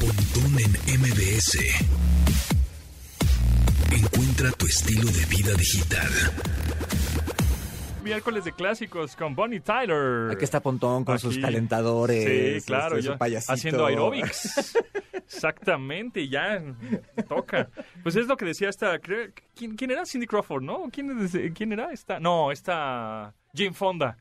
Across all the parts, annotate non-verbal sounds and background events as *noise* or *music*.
Pontón en MBS. Encuentra tu estilo de vida digital. Miércoles de clásicos con Bonnie Tyler. Aquí está Pontón con sus calentadores. Sí, claro, este, su ya payasito. haciendo aerobics. *laughs* Exactamente, ya toca. Pues es lo que decía esta. ¿quién, quién era? Cindy Crawford, ¿no? ¿Quién, es- quién era esta? No, esta. Jane Fonda.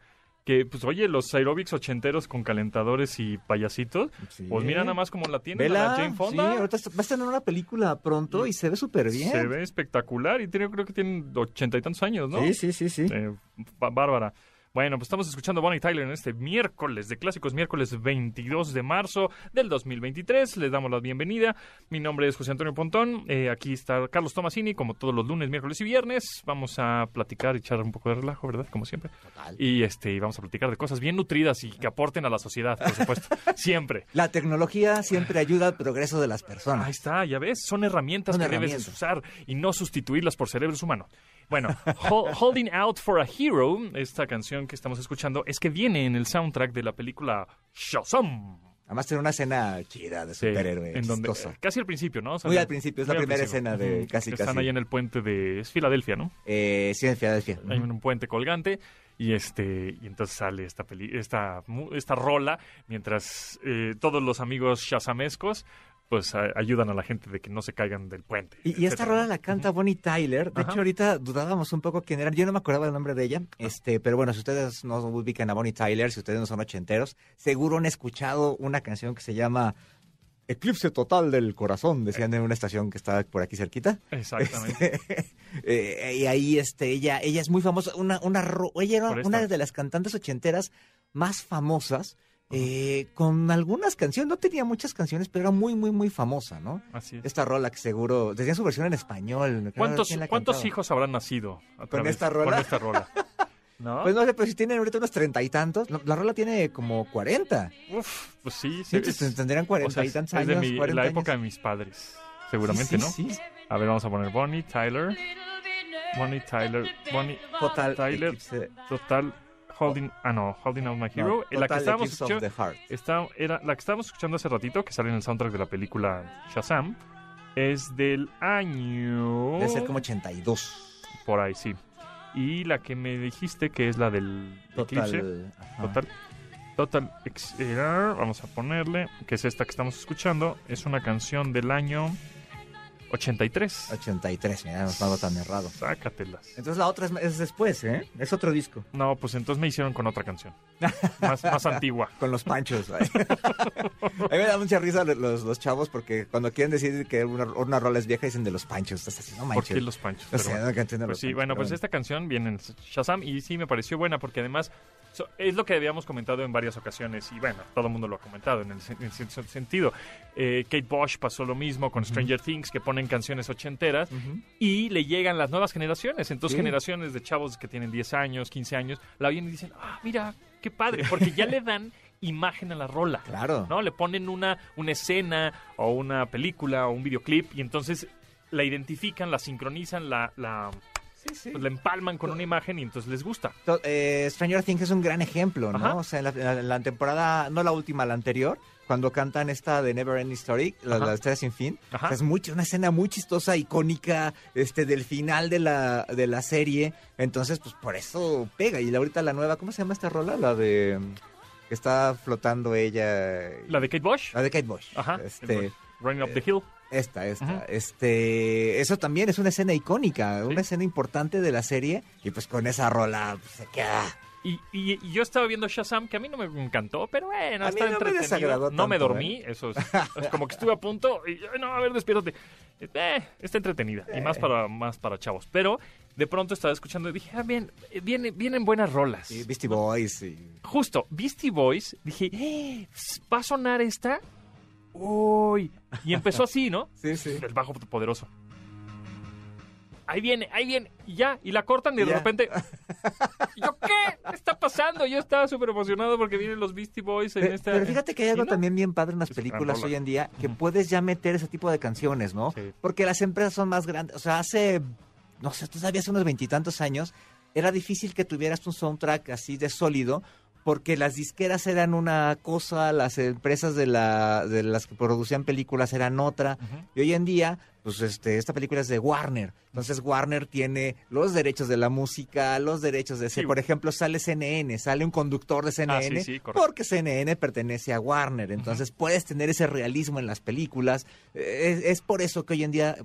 Que, pues, oye, los aerobics ochenteros con calentadores y payasitos. Sí. Pues mira nada más cómo la tiene la Jane sí, Fonda. ahorita está- va a estar en una película pronto y se ve súper bien. Se ve espectacular y tiene, creo que tiene ochenta y tantos años, ¿no? Sí, sí, sí, sí. Eh, bá- bárbara. Bueno, pues estamos escuchando a Bonnie Tyler en este miércoles de clásicos, miércoles 22 de marzo del 2023. Les damos la bienvenida. Mi nombre es José Antonio Pontón. Eh, aquí está Carlos Tomasini, como todos los lunes, miércoles y viernes. Vamos a platicar y echar un poco de relajo, ¿verdad? Como siempre. Total. Y este, y vamos a platicar de cosas bien nutridas y que aporten a la sociedad, por supuesto. *laughs* siempre. La tecnología siempre ayuda al progreso de las Ahí personas. está, ya ves, son herramientas Son que debes usar y no sustituirlas por cerebros humanos. Bueno, Hol- Holding Out for a Hero, esta canción que estamos escuchando, es que viene en el soundtrack de la película Shazam. Además tiene una escena chida de Sí, superhéroe. en donde, chistosa. casi al principio, ¿no? O sea, Muy al principio, es la primera principio. escena de casi, Están casi. ahí en el puente de... Es Filadelfia, ¿no? Eh, sí, en Filadelfia. Hay un puente colgante y este y entonces sale esta peli esta esta rola mientras eh, todos los amigos shazamescos pues a- ayudan a la gente de que no se caigan del puente. Y, y esta rola la canta Bonnie Tyler. De Ajá. hecho, ahorita dudábamos un poco quién era. Yo no me acordaba el nombre de ella. Este, pero bueno, si ustedes no ubican a Bonnie Tyler, si ustedes no son ochenteros, seguro han escuchado una canción que se llama Eclipse Total del Corazón, decían en una estación que está por aquí cerquita. Exactamente. *laughs* Eh, y ahí este, ella, ella es muy famosa. Una, una, ella era una de las cantantes ochenteras más famosas. Eh, con algunas canciones, no tenía muchas canciones, pero era muy, muy, muy famosa, ¿no? Así es. Esta rola que seguro, tenía su versión en español. ¿Cuántos, hijos habrán nacido a través- esta rola? Con esta rola. ¿No? *laughs* Pues no sé, pero si tienen ahorita unos treinta y tantos, la, la rola tiene como cuarenta. Uf, pues sí, sí. Sí, pues, tendrían o cuarenta sea, y es- tantos es de años. mi- 40 la años. época de mis padres, seguramente, Sí, ¿no? sí, sí. A ver, vamos a poner Bonnie Tyler. Bonnie Tyler. Bonnie Total Tyler. Total Holding. Ah, no, Holding Out My Hero. no, la que estábamos Eclipse escuchando. Está, era, la que estábamos escuchando hace ratito, que sale en el soundtrack de la película Shazam, es del año... Debe ser como 82. Por ahí, sí. Y la que me dijiste que es la del Eclipse. Total. ajá. Total. Total Ex- era- vamos a ponerle, que es esta que estamos escuchando, es una canción del año 83. 83, mira, no estaba tan errado. Sácatelas. Entonces la otra es, es después, ¿eh? Es otro disco. No, pues entonces me hicieron con otra canción. Más, más *laughs* antigua. Con los panchos. *laughs* A mí me da mucha risa los, los chavos porque cuando quieren decir que una, una rola es vieja dicen de los panchos. Así, no ¿Por manches. qué los panchos? O sea, bueno. no, Pues los sí, panchos, bueno, pues esta canción viene en Shazam y sí me pareció buena porque además so- es lo que habíamos comentado en varias ocasiones y bueno, todo el mundo lo ha comentado en el, en sentido. Eh, Kate Bosch pasó lo mismo con Stranger Things que ponen canciones ochenteras y le llegan las nuevas generaciones. Entonces Sí. generaciones de chavos que tienen 10 años, 15 años, la oyen y dicen, ah, mira, qué padre, porque ya *laughs* le dan imagen a la rola. Claro. ¿no? Le ponen una, una escena o una película o un videoclip y entonces la identifican, la sincronizan, la, la, Sí, sí. pues, la empalman con una imagen y entonces les gusta. Eh, Stranger Things es un gran ejemplo, ¿no? Ajá. O sea, en la, temporada, no la última, la anterior, cuando cantan esta de Never Ending Story, la, la historia sin fin, Ajá. o sea, es mucho, una escena muy chistosa, icónica, este, del final de la, de la serie. Entonces, pues por eso pega. Y la- ahorita la nueva, ¿cómo se llama esta rola? La de que está flotando ella. La de Kate Bosch, La de Kate Bush. Ajá. Este, Running Up the Hill. Esta, esta. Este, eso también es una escena icónica, Sí. una escena importante de la serie. Y pues con esa rola pues, se queda. Y, y- y yo estaba viendo Shazam, que a mí no me encantó, pero bueno, A mí está no me entretenido. desagradó no me tanto, dormí, eso es, *laughs* es como que estuve a punto y, no, a ver, despiértate. Eh, está entretenida, y más para, más para chavos. Pero de pronto estaba escuchando y dije, ah, bien, eh, viene- vienen buenas rolas. Y Beastie Boys. Justo, Beastie Boys, dije, "Eh, ¿va a sonar esta? Uy. Y empezó así, ¿no? *laughs* Sí, sí. El bajo poderoso. Ahí viene, ahí viene, y ya, y la cortan y de Ya. repente. *laughs* ¿Y yo qué? ¿Qué está pasando? Yo estaba súper emocionado porque vienen los Beastie Boys en Pero, esta. pero fíjate que hay algo también bien padre en las Es películas hoy en día, que puedes ya meter ese tipo de canciones, ¿no? Sí. Porque las empresas son más grandes. O sea, hace, no sé, todavía hace unos veintitantos años, era difícil que tuvieras un soundtrack así de sólido, porque las disqueras eran una cosa, las empresas de, la, de las que producían películas eran otra, y hoy en día, pues este, esta película es de Warner, entonces Warner tiene los derechos de la música, los derechos de... Sí. Por ejemplo, sale CNN, sale un conductor de Ah, CNN, sí, sí, correcto. porque CNN pertenece a Warner, entonces puedes tener ese realismo en las películas, es, es por eso que hoy en día,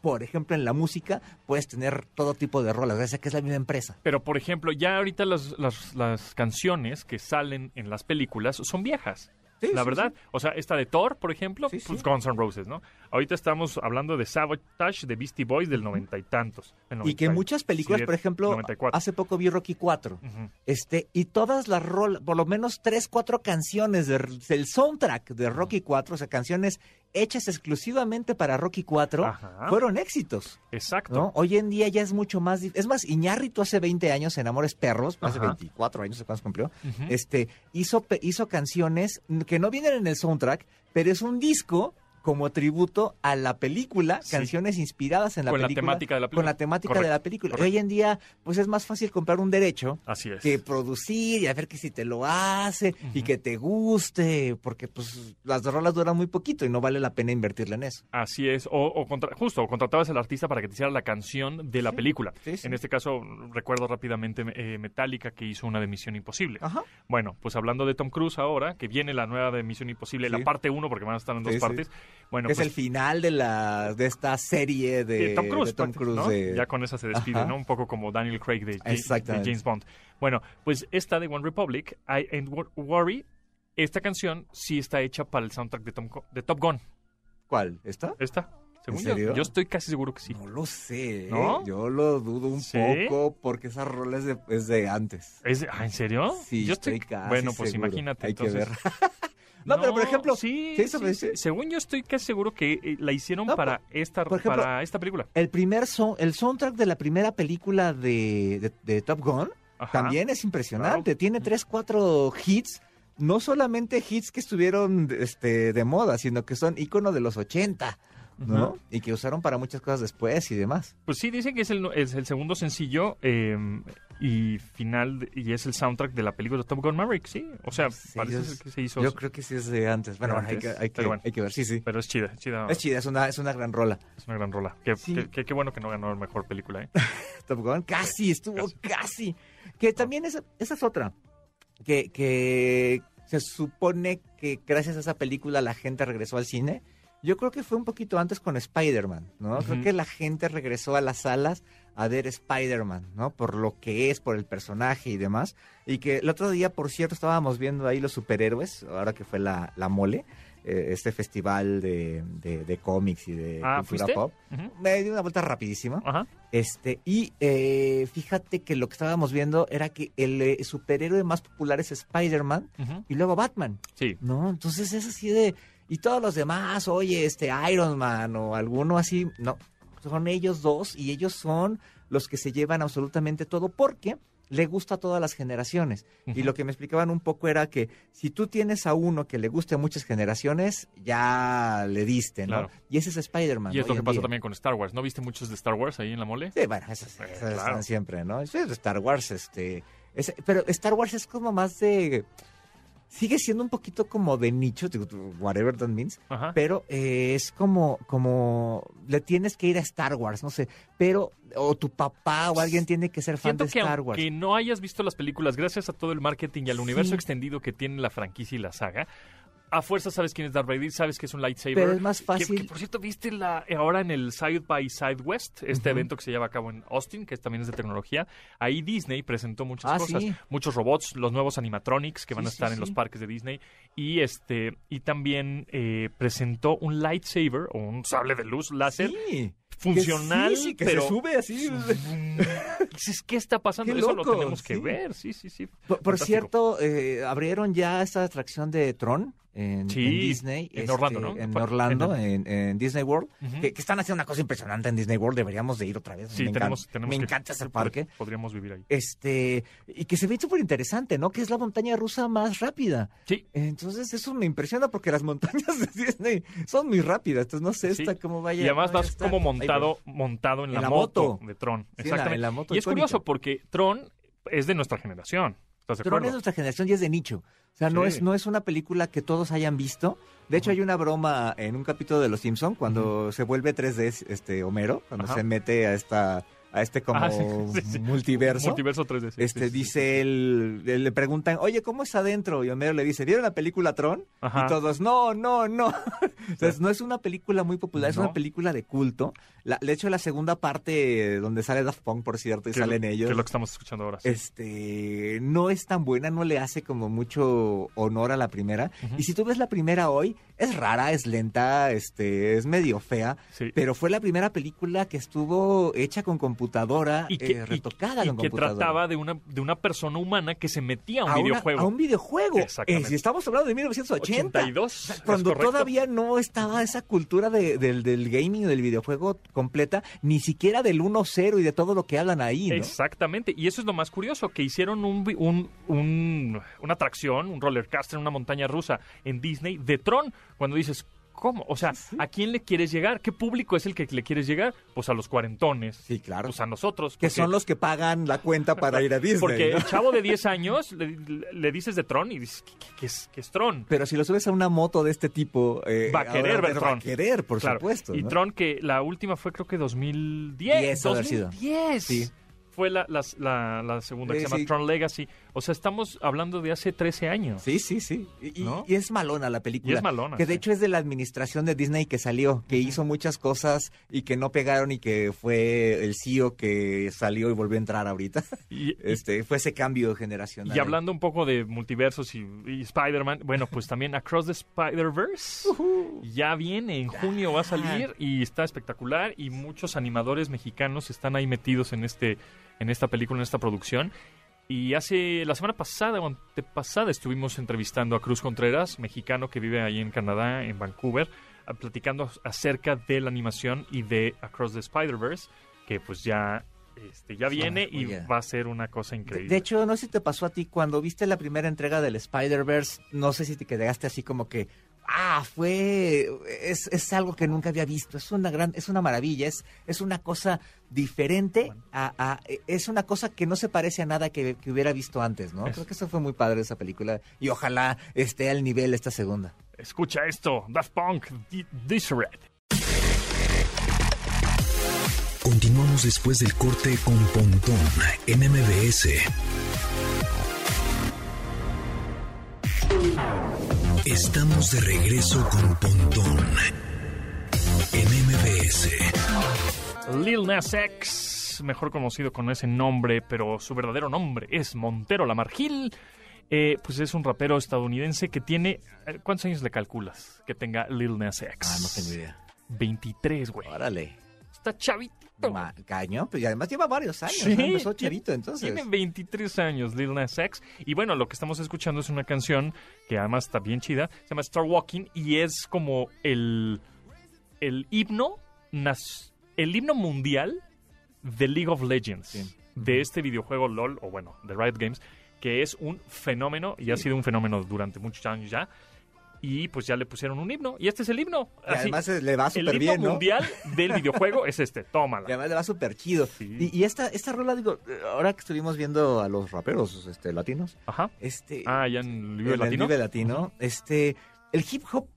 por ejemplo, en la música, puedes tener todo tipo de rolas, gracias a que es la misma empresa. Pero, por ejemplo, ya ahorita las, las, las canciones que salen en las películas son viejas. Sí, la sí, verdad. O sea, esta de Thor, por ejemplo, pues Guns N' Roses, ¿no? Ahorita estamos hablando de Sabotage de Beastie Boys del noventa y tantos. del Y que 90 muchas películas, por ejemplo, 94. hace poco vi Rocky 4. Ujú. Este, y todas las rolas, por lo menos tres, cuatro canciones de- del soundtrack de Rocky 4, o sea, canciones hechas exclusivamente para Rocky 4, Ajá. fueron éxitos. Exacto. ¿no? Hoy en día ya es mucho más... Es más, Iñárritu hace 20 años en Amores Perros, hace Ajá. 24 años, cuántos cumplió, Ujú. este, hizo, hizo canciones que no vienen en el soundtrack, pero es un disco como tributo a la película, Sí. canciones inspiradas en la Con la película. temática de la Con película. la temática Correcto, de la película. correcto. Hoy en día, pues es más fácil comprar un derecho Así es. que producir y a ver que si te lo hace y que te guste, porque pues las rolas duran muy poquito y no vale la pena invertirle en eso. Así es, o, o contra- justo, o contratabas al artista para que te hiciera la canción de la Sí, película. sí. En este caso, recuerdo rápidamente eh, Metallica que hizo una de Misión Imposible. Ajá. Bueno, pues hablando de Tom Cruise ahora, que viene la nueva de Misión Imposible, la parte 1, porque van a estar en dos partes. Bueno, es pues, el final de la de esta serie de, de Tom Cruise, de Tom prácti- Cruise ¿no? de- Ya con esa se despide, Ajá. ¿no? Un poco como Daniel Craig de. James Bond. Bueno, pues esta de One Republic, I Ain't Wor- Worry, esta canción sí está hecha para el soundtrack de, Tom de Top Gun. ¿Cuál? ¿Esta? ¿Esta? Según ¿En yo, serio? yo estoy casi seguro que sí. No lo sé. ¿eh? ¿No? Yo lo dudo un ¿Sí? poco porque esa rola es de, es de antes. ¿Es de- ah, ¿En serio? Sí, yo estoy casi Bueno, pues seguro. imagínate. Hay que ver. *laughs* No, pero por ejemplo, sí, según yo estoy casi seguro que eh, la hicieron No, para esta por ejemplo, para esta película. El primer son, el soundtrack de la primera película de, de- de Top Gun Ajá. también es impresionante. Claro. Tiene tres, cuatro hits. No solamente hits que estuvieron este, de moda, sino que son ícono de los 80, ¿no? Y que usaron para muchas cosas después y demás. Pues sí, dicen que es el, es el segundo sencillo eh, y final de- y es el soundtrack de la película de Top Gun Maverick, sí. O sea, Sí, parece que se hizo, Yo creo que sí es de antes. Bueno, hay, que, hay, que, pero bueno. hay que ver. Sí, sí. pero es chida, chida. Es chida, es una, es una gran rola. Es una gran rola. Qué, Sí. qué- bueno que no ganó la mejor película, ¿eh? *laughs* Top Gun, casi, estuvo casi. Que también esa, esa es otra. Que, que se supone que gracias a esa película la gente regresó al cine. Yo creo que fue un poquito antes con Spider-Man, ¿no? Creo que la gente regresó a las salas a ver Spider-Man, ¿no? Por lo que es, por el personaje y demás. Y que el otro día, por cierto, estábamos viendo ahí los superhéroes, ahora que fue la, la mole, eh, este festival de, de- de cómics y de Ah, cultura ¿fuiste? pop. Ujú. Me di una vuelta rapidísima. Ajá. Este, y eh, fíjate que lo que estábamos viendo era que el eh, superhéroe más popular es Spider-Man y luego Batman, Sí. ¿no? Entonces es así de. Y todos los demás, oye, este Iron Man o alguno así, no. Son ellos dos y ellos son los que se llevan absolutamente todo porque le gusta a todas las generaciones. Y lo que me explicaban un poco era que si tú tienes a uno que le guste a muchas generaciones, ya le diste, ¿no? Claro. Y ese es Spider-Man. Y es lo que pasa día. también con Star Wars. ¿No viste muchos de Star Wars ahí en la mole? Sí, bueno, esas, Eh, esas claro. están siempre, ¿no? Star Wars, este... es- pero Star Wars es como más de... Sigue siendo un poquito como de nicho, whatever that means, Ajá. pero eh, es como, como... Le tienes que ir a Star Wars, no sé, pero... O tu papá o alguien tiene que ser fan Siento de que Star Wars. aunque no hayas visto las películas, gracias a todo el marketing y al universo extendido que tiene la franquicia y la saga, a fuerza sabes quién es Darth Vader, sabes que es un lightsaber. Pero es más Que- fácil... Que, por cierto, viste la ahora en el Side by Sidewest, este evento que se lleva a cabo en Austin, que también es de tecnología. Ahí Disney presentó muchas Ah, cosas, sí. muchos robots, los nuevos animatronics que van a sí, estar en los parques de Disney y este y también eh, presentó un lightsaber o un sable de luz láser funcional, que sí, sí, que pero se sube así. *laughs* Dices, ¿qué está pasando? Qué Eso lo tenemos que sí. ver, sí, sí, sí. Por, cierto, eh, abrieron ya esta atracción de Tron en, Sí, en Disney. en este, Orlando, ¿no? En Fue- Orlando, en en, en Disney World. Que, que están haciendo una cosa impresionante en Disney World. Deberíamos de ir otra vez. Sí, me tenemos, encanta, tenemos me que- encanta ese parque. Podríamos vivir ahí. Este, y que se ve súper interesante, ¿no? Que es la montaña rusa más rápida. Sí, Entonces, eso me impresiona porque las montañas de Disney son muy rápidas. Entonces, no sé Sí. esta cómo vaya. y además vas como Ahí montado, montado en, En la, la moto, moto. de Tron. En la- Exactamente. en la moto y es curioso porque Tron es de nuestra generación. ¿Estás de nuestra generación y es de nicho. O sea, no, es, no es una película que todos hayan visto. De hecho, Ajá. hay una broma en un capítulo de Los Simpson cuando se vuelve 3D este Homero, cuando Ajá. se mete a esta a este como Ah, sí, sí, sí. multiverso. Multiverso 3D. sí, Este dice él, le preguntan, oye, ¿cómo es adentro? Y Homero le dice, ¿vieron la película Tron? Ajá. Y todos, no, no, no. *laughs* Entonces, no es una película muy popular, es No. una película de culto. La, de hecho, la segunda parte, eh, donde sale Daft Punk, por cierto, y salen ellos, Que es lo que estamos escuchando ahora. este, no es tan buena, no le hace como mucho honor a la primera. Y si tú ves la primera hoy, es rara, es lenta, este, es medio fea. Sí. Pero fue la primera película que estuvo hecha con computadora, y que, eh, y- retocada y con que computadora. trataba de una, de una persona humana que se metía a un a una- videojuego. a un videojuego. Exactamente. Eh, si estamos hablando de 1980. 82. ¿es Cuando todavía no estaba esa cultura de- del, del gaming, del videojuego completa, ni siquiera del 1-0 y de todo lo que hablan ahí, ¿no? Exactamente, y eso es lo más curioso, que hicieron un, un- un- una atracción, un roller coaster, una montaña rusa en Disney de Tron, cuando dices, ¿cómo? O sea, ¿a quién le quieres llegar? ¿Qué público es el que le quieres llegar? Pues a los cuarentones, Sí, claro. pues a nosotros. que son los que pagan la cuenta para ir a Disney. Porque ¿no? el chavo de 10 años le, le dices de Tron y dices, ¿qué, es, qué es Tron? Pero si lo subes a una moto de este tipo, eh, Va a querer ver va Tron. a querer, por Claro. supuesto. Y. Tron, que la última fue creo que 2010. Diez ha de haber sido. 2010. Sí. Fue la, la, la- la segunda que se llama sí. Tron Legacy. O sea, estamos hablando de hace 13 años. Sí, sí, sí. Y, y- ¿No? y es malona la película. Y es malona, Que de sí. hecho es de la administración de Disney que salió, que hizo muchas cosas y que no pegaron y que fue el CEO que salió y volvió a entrar ahorita. *laughs* Y, y- Este, fue ese cambio generacional. y hablando un poco de multiversos y, y Spider-Man, bueno, pues también Across the Spider-Verse ya viene, en junio va a salir y está espectacular y muchos animadores mexicanos están ahí metidos en este en esta película, en esta producción. Y hace la semana pasada o antepasada estuvimos entrevistando a Cruz Contreras, mexicano que vive ahí en Canadá, en Vancouver, platicando acerca de la animación y de Across the Spider-Verse, que pues ya este, ya viene y va a ser una cosa De, increíble. de hecho, no sé si te pasó a ti cuando viste la primera entrega del Spider-Verse, no sé si te quedaste así como que, ah, fue, es, es algo que nunca había visto, es una gran, es una maravilla, es, es una cosa diferente, a, a- es una cosa que no se parece a nada que, que hubiera visto antes, ¿no? Es- Creo que eso fue muy padre esa película y ojalá esté al nivel esta segunda. Escucha esto, Daft Punk, This Red. Continuamos después del corte con Pontón en MBS. Estamos de regreso con Pontón en MBS. Lil Nas X, mejor conocido con ese nombre, pero su verdadero nombre es Montero Lamargil. Eh, pues es un rapero estadounidense que tiene... eh, ¿Cuántos años le calculas que tenga Lil Nas X? Ah, no tengo idea. 23, güey. Órale. Está chavito. Ma- cañón, pues y además lleva varios años, Sí, ¿no? empezó chavito entonces. Tiene 23 años Lil Nas X. Y bueno, lo que estamos escuchando es una canción que además está bien chida. Se llama Star Walking y es como el, el himno nas- el himno mundial de League of Legends. Sí. De este videojuego LOL, o bueno, de Riot Games, que es un fenómeno y ha sido un fenómeno durante muchos años ya. Y pues ya le pusieron un himno. Y este es el himno. Y además eh, le va el súper himno bien, ¿no? mundial del videojuego es este. *laughs* Tómala. Y además le va súper chido. Sí. Y, y esta, esta rola, digo, eh, ahora que estuvimos viendo a los raperos este, latinos, Ajá. este... Ah, ya en el Vive el Latino. Latino, este, el hip hop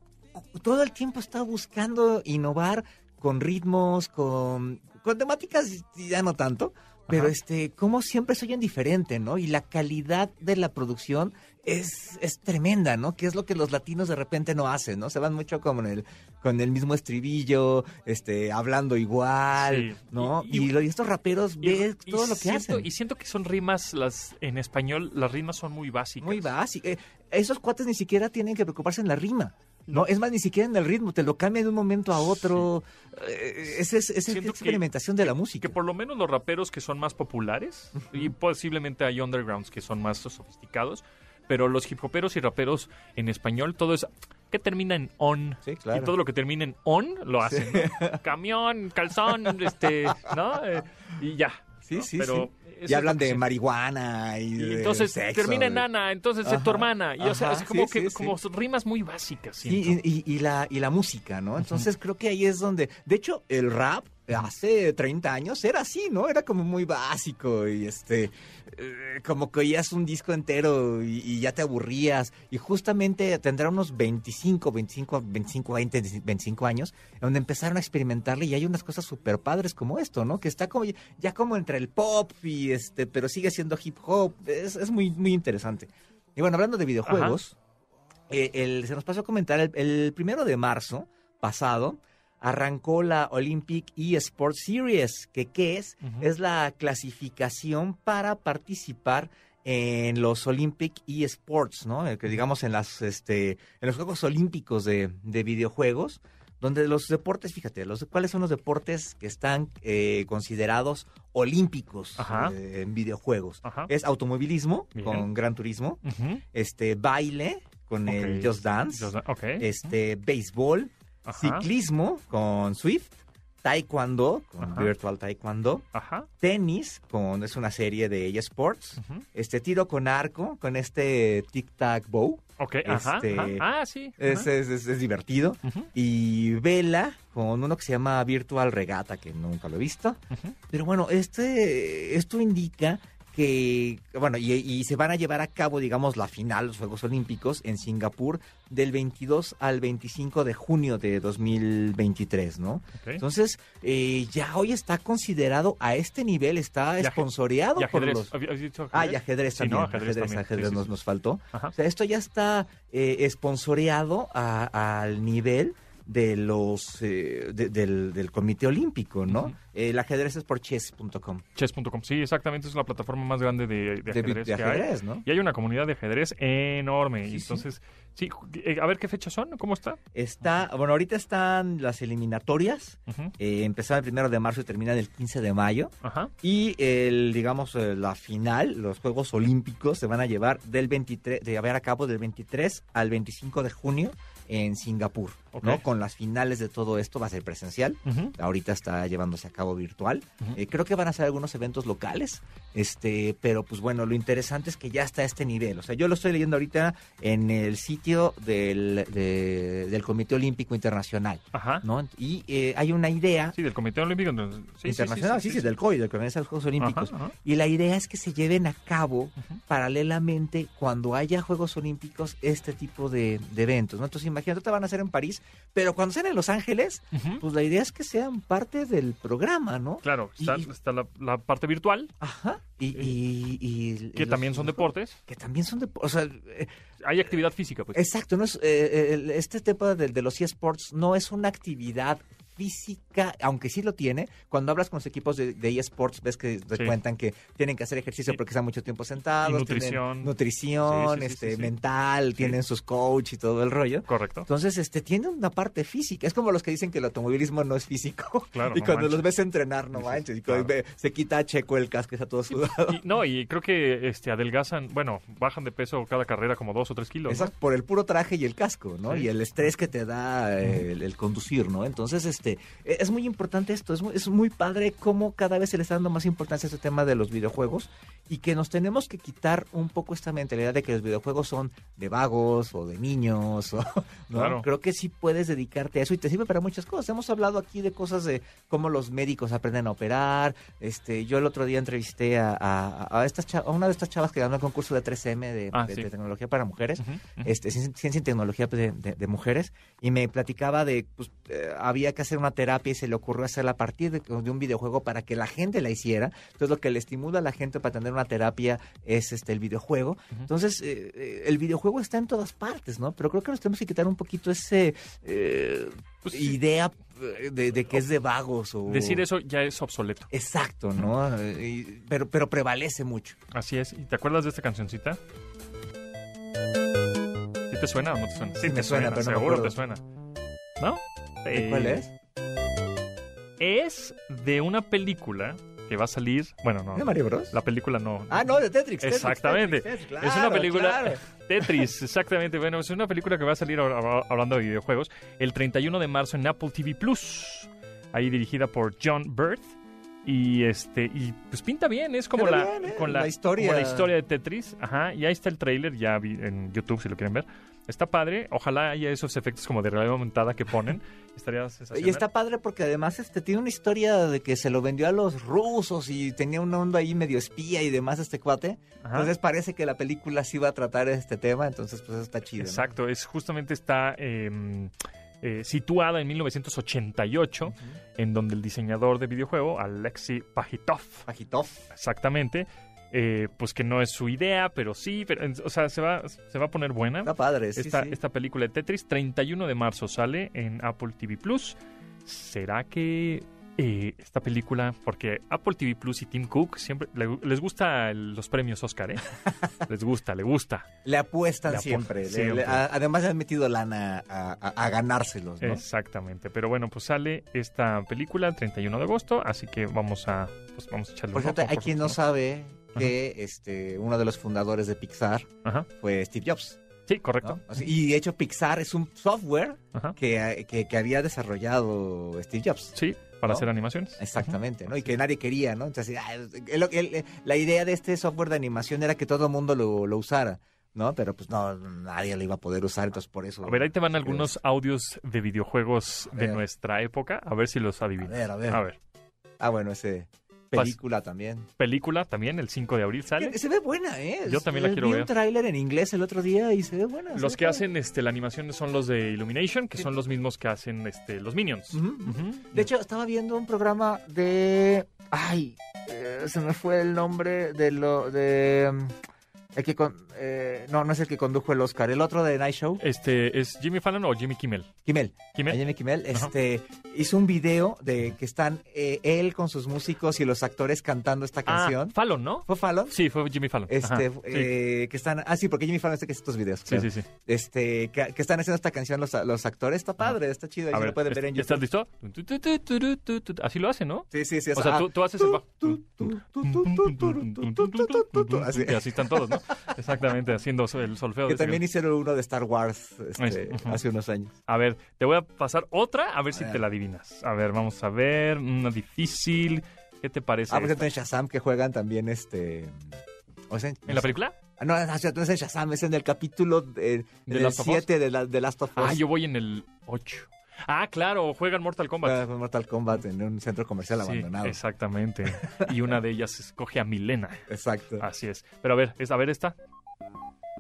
todo el tiempo está buscando innovar con ritmos, con, con temáticas ya no tanto, pero Ajá. este, como siempre se oyen diferente, ¿no? Y la calidad de la producción es, es tremenda, ¿no? Que es lo que los latinos de repente no hacen, ¿no? Se van mucho con el, con el mismo estribillo, este, hablando igual, Sí. ¿no? Y- estos raperos ves todo lo que siento, hacen. Y siento que son rimas, las en español, las rimas son muy básicas. Muy básico. Eh, esos cuates ni siquiera tienen que preocuparse en la rima. No, es más, ni siquiera en el ritmo, te lo cambian de un momento a otro. Eh, esa es, esa es que- experimentación de la música. Que por lo menos los raperos que son más populares, y posiblemente hay undergrounds que son más sofisticados, pero los hip hoperos y raperos en español, todo es que termina en on. Sí, claro. Y todo lo que termina en on lo hacen. ¿no? *laughs* Camión, calzón, este, ¿no? Eh, y ya. Sí, ¿no? sí, Pero sí. Y hablan de marihuana y, Y de entonces sexo, termina en Ana, entonces es tu Ajá, hermana. Y o sea, ajá, es como sí, que como rimas muy básicas. Y, y- y la, y la música, ¿no? Entonces creo que ahí es donde... De hecho, el rap hace 30 años era así, ¿no? Era como muy básico y este, eh, como que oías un disco entero y, y ya te aburrías. Y justamente tendrá unos 25, 25, 25, 20, 25 años, donde empezaron a experimentarle y hay unas cosas súper padres como esto, ¿no? Que está como ya como entre el pop y este, pero sigue siendo hip hop. Es, es muy, muy interesante. Y bueno, hablando de videojuegos, eh, el- se nos pasó a comentar el, el primero de marzo pasado arrancó la Olympic eSports Series, que ¿qué es? Es la clasificación para participar en los Olympic eSports, ¿no? Eh, Que digamos en las este en los Juegos Olímpicos de, de videojuegos, donde los deportes, fíjate, los cuáles son los deportes que están eh, considerados olímpicos eh, en videojuegos. Ajá. Es automovilismo Bien. con Gran Turismo, este baile con el. Just Dance, Just este béisbol, Ajá. ciclismo con Swift, taekwondo con Ajá. Virtual Taekwondo, Ajá. tenis con es una serie de eSports, este tiro con arco con este tic tac bow, Ok. Ajá. Este, ajá. Ah, sí. es, Ajá. es, es- es divertido y vela con uno que se llama Virtual Regata que nunca lo he visto, pero bueno este esto indica que, bueno, y, y se van a llevar a cabo, digamos, la final, los Juegos Olímpicos en Singapur del 22 al 25 de junio de 2023, ¿no? Entonces, eh, ya hoy está considerado a este nivel, está esponsoreado ¿Y por ajedrez? los... ¿Habías dicho Ah, y ajedrez Sí, también. ¿no? Ajedrez ajedrez, también. ajedrez Sí, sí, nos, nos faltó. Ajá. O sea, esto ya está eh, esponsoreado a- al nivel de los eh, de- del, del Comité Olímpico, ¿no? Eh, el ajedrez es por chess.com. Chess.com. Sí, exactamente. Es la plataforma más grande de, de De, ajedrez que hay. ¿no? Y hay una comunidad de ajedrez enorme. Sí, y sí. entonces, sí, eh, a ver qué fechas son, ¿cómo está? Está, bueno, ahorita están las eliminatorias. Ujú. Eh, empezaron el primero de marzo y terminan el 15 de mayo. Ajá. Y el, digamos, la final, los Juegos Olímpicos, se van a llevar del 23, de llevar a cabo del 23 al 25 de junio en Singapur, ¿no? Con las finales de todo esto va a ser presencial. Ahorita está llevándose a cabo virtual. Eh, creo que van a ser algunos eventos locales, este, pero pues bueno, lo interesante es que ya está a este nivel. O sea, yo lo estoy leyendo ahorita en el sitio del, de- del Comité Olímpico Internacional, Ajá. ¿no? Y eh, hay una idea Sí, del Comité Olímpico. sí, sí, internacional, sí, sí, del COI, del que organiza los Juegos Olímpicos. Ajá, ajá. Y la idea es que se lleven a cabo paralelamente cuando haya Juegos Olímpicos este tipo de, de eventos, ¿no? Entonces imagínate, te van a hacer en París, pero cuando sean en Los Ángeles, pues la idea es que sean parte del programa, ¿no? Claro, está, Y- está la, la parte virtual, Ajá. Y, y- y- que también los- son deportes. Que también son deportes. O sea, eh, Hay actividad física, pues. exacto, no es, eh, el- este tema de, de los eSports no es una actividad física, aunque sí lo tiene. Cuando hablas con los equipos de, de eSports, ves que te Sí. cuentan que tienen que hacer ejercicio Sí. porque están mucho tiempo sentados. Y nutrición. tienen nutrición, Sí, este, mental, tienen sus coach y todo el rollo. Correcto. Entonces, este, tiene una parte física. Es como los que dicen que el automovilismo no es físico. Claro, *laughs* y no cuando manches. los ves entrenar, no manches. Y claro. se quita a Checo el casco está todo sudado. Y, no, y creo que este adelgazan, bueno, bajan de peso cada carrera como dos o tres kilos. ¿no? Exacto, por el puro traje y el casco, ¿no? Y el estrés que te da el, el conducir, ¿no? Entonces, este, e- es muy importante esto, es muy, es muy padre cómo cada vez se le está dando más importancia a este tema de los videojuegos y que nos tenemos que quitar un poco esta mentalidad de que los videojuegos son de vagos o de niños, *laughs* o, ¿no? Claro. Creo que sí puedes dedicarte a eso y te sirve para muchas cosas. Hemos hablado aquí de cosas de cómo los médicos aprenden a operar. Este, yo el otro día entrevisté a, a, a estas a una de estas chavas que ganó el concurso de 3M de, Ah, de- sí. de tecnología para mujeres este, ciencia, y tecnología pues, de mujeres y me platicaba de pues eh, había que hacer una terapia y se le ocurrió hacerla a partir de, de un videojuego para que la gente la hiciera entonces lo que le estimula a la gente para tener una terapia es este el videojuego entonces eh, eh, el videojuego está en todas partes no pero creo que nos tenemos que quitar un poquito ese eh, Pues sí. idea de, de que es de vagos o Decir eso ya es obsoleto. exacto no y- pero pero prevalece mucho Así es. ¿Y te acuerdas de esta cancioncita? ¿Sí te suena o no te suena? Sí, me suena, pero no me seguro acuerdo. te suena. ¿No? ¿De Eh, cuál es? Es de una película que va a salir. Bueno, no. ¿de Mario Bros? La película no. Ah, no, de Tetris. Exactamente. Tetris, Tetris, es una película. claro. *laughs* Tetris, exactamente. Bueno, es una película que va a salir hablando de videojuegos el 31 de marzo en Apple TV Plus. Ahí dirigida por John Bird. Y este, y pues pinta bien, es como la, bien, ¿eh? con la, La historia. como la historia de Tetris. Ajá, y ahí está el tráiler, ya vi en YouTube si lo quieren ver. Está padre. Ojalá haya esos efectos como de realidad aumentada que ponen. *laughs* Estaría sensacional. Y está padre porque además este tiene una historia de que se lo vendió a los rusos y tenía un onda ahí medio espía y demás este cuate. Ajá. Entonces parece que la película sí va a tratar este tema, entonces pues eso está chido. ¿no? Exacto, es justamente está eh, eh, situada en 1988, en donde el diseñador de videojuego, Alexei Pajitov, Pajitov. exactamente, eh, pues que no es su idea, pero sí, pero, o sea, se va, se va a poner buena. Está padre, sí, esta, sí. esta película de Tetris, 31 de marzo sale en Apple TV Plus. ¿Será que eh, esta película, porque Apple TV Plus y Tim Cook siempre le- les gusta el- los premios Oscar, ¿eh? *laughs* les gusta, le gusta. Le apuestan Le apu- siempre. siempre. le- a- además le han metido lana a, a- a ganárselos, ¿no? Exactamente. Pero bueno, pues sale esta película el 31 de agosto, así que vamos a, pues vamos a echarle Por un cierto, ojo, hay quien no sabe que este uno de los fundadores de Pixar Ajá. fue Steve Jobs. Sí, correcto. Y de hecho Pixar es un software que, que, que había desarrollado Steve Jobs. Sí, para ¿No? hacer animaciones. Exactamente. ¿no? Y que nadie quería, ¿no? Entonces, la idea de este software de animación era que todo el mundo lo, lo usara, ¿no? Pero pues no, nadie lo iba a poder usar, entonces por eso... A ver, ahí te van se algunos audios de videojuegos A de nuestra época, a ver si los. A adivinas. ver, a ver. A ver. Ah, bueno, ese... Película también. Película también, el 5 de abril sale. Se ve buena, ¿eh? Yo también la quiero vi ver. un tráiler en inglés el otro día y se ve buena. Los ve que hacen este, la animación son los de Illumination, que son los mismos que hacen este, los Minions. De hecho, estaba viendo un programa de... Ay, eh, se me fue el nombre de lo... de... mm, El que con... eh, no, no es el que condujo el Oscar. El otro de Night Show. este, ¿es Jimmy Fallon o Jimmy Kimmel? Quimel. Quimel. Jaime este, hizo un video de que están él con sus músicos y los actores cantando esta canción. Ah, Fallon, ¿no? ¿Fue Fallon? Sí, fue Jimmy Fallon. Este, eh, que están, ah, sí, porque Jimmy Fallon hace que estos videos. Sí, sí, sí. Este, que, están haciendo esta canción los, actores, está padre, está chido, ya lo pueden ver en YouTube. ¿Estás listo? Así lo hace, ¿no? Sí, sí, sí. O sea, tú, haces el Así. así están todos, ¿no? Exactamente, haciendo el solfeo. Que también hicieron uno de Star Wars este, hace unos años. A ver, te voy a pasar otra, a ver si A ver. te la adivinas. A ver, vamos a ver. Una difícil. ¿Qué te parece? Ah, por esta? ejemplo, en Shazam que juegan también este. O sea, ¿En la película? Ah, No, no, no es en Shazam, es en el capítulo de, ¿De del Last of Us? 7 de, la, de Last of Us. Ah, yo voy en el 8. Ah, claro, juegan Mortal Kombat. Juega con Mortal Kombat en un centro comercial Sí, abandonado. exactamente. Y una de ellas escoge a Milena. *laughs* Exacto. Así es. Pero a ver, es, a ver esta.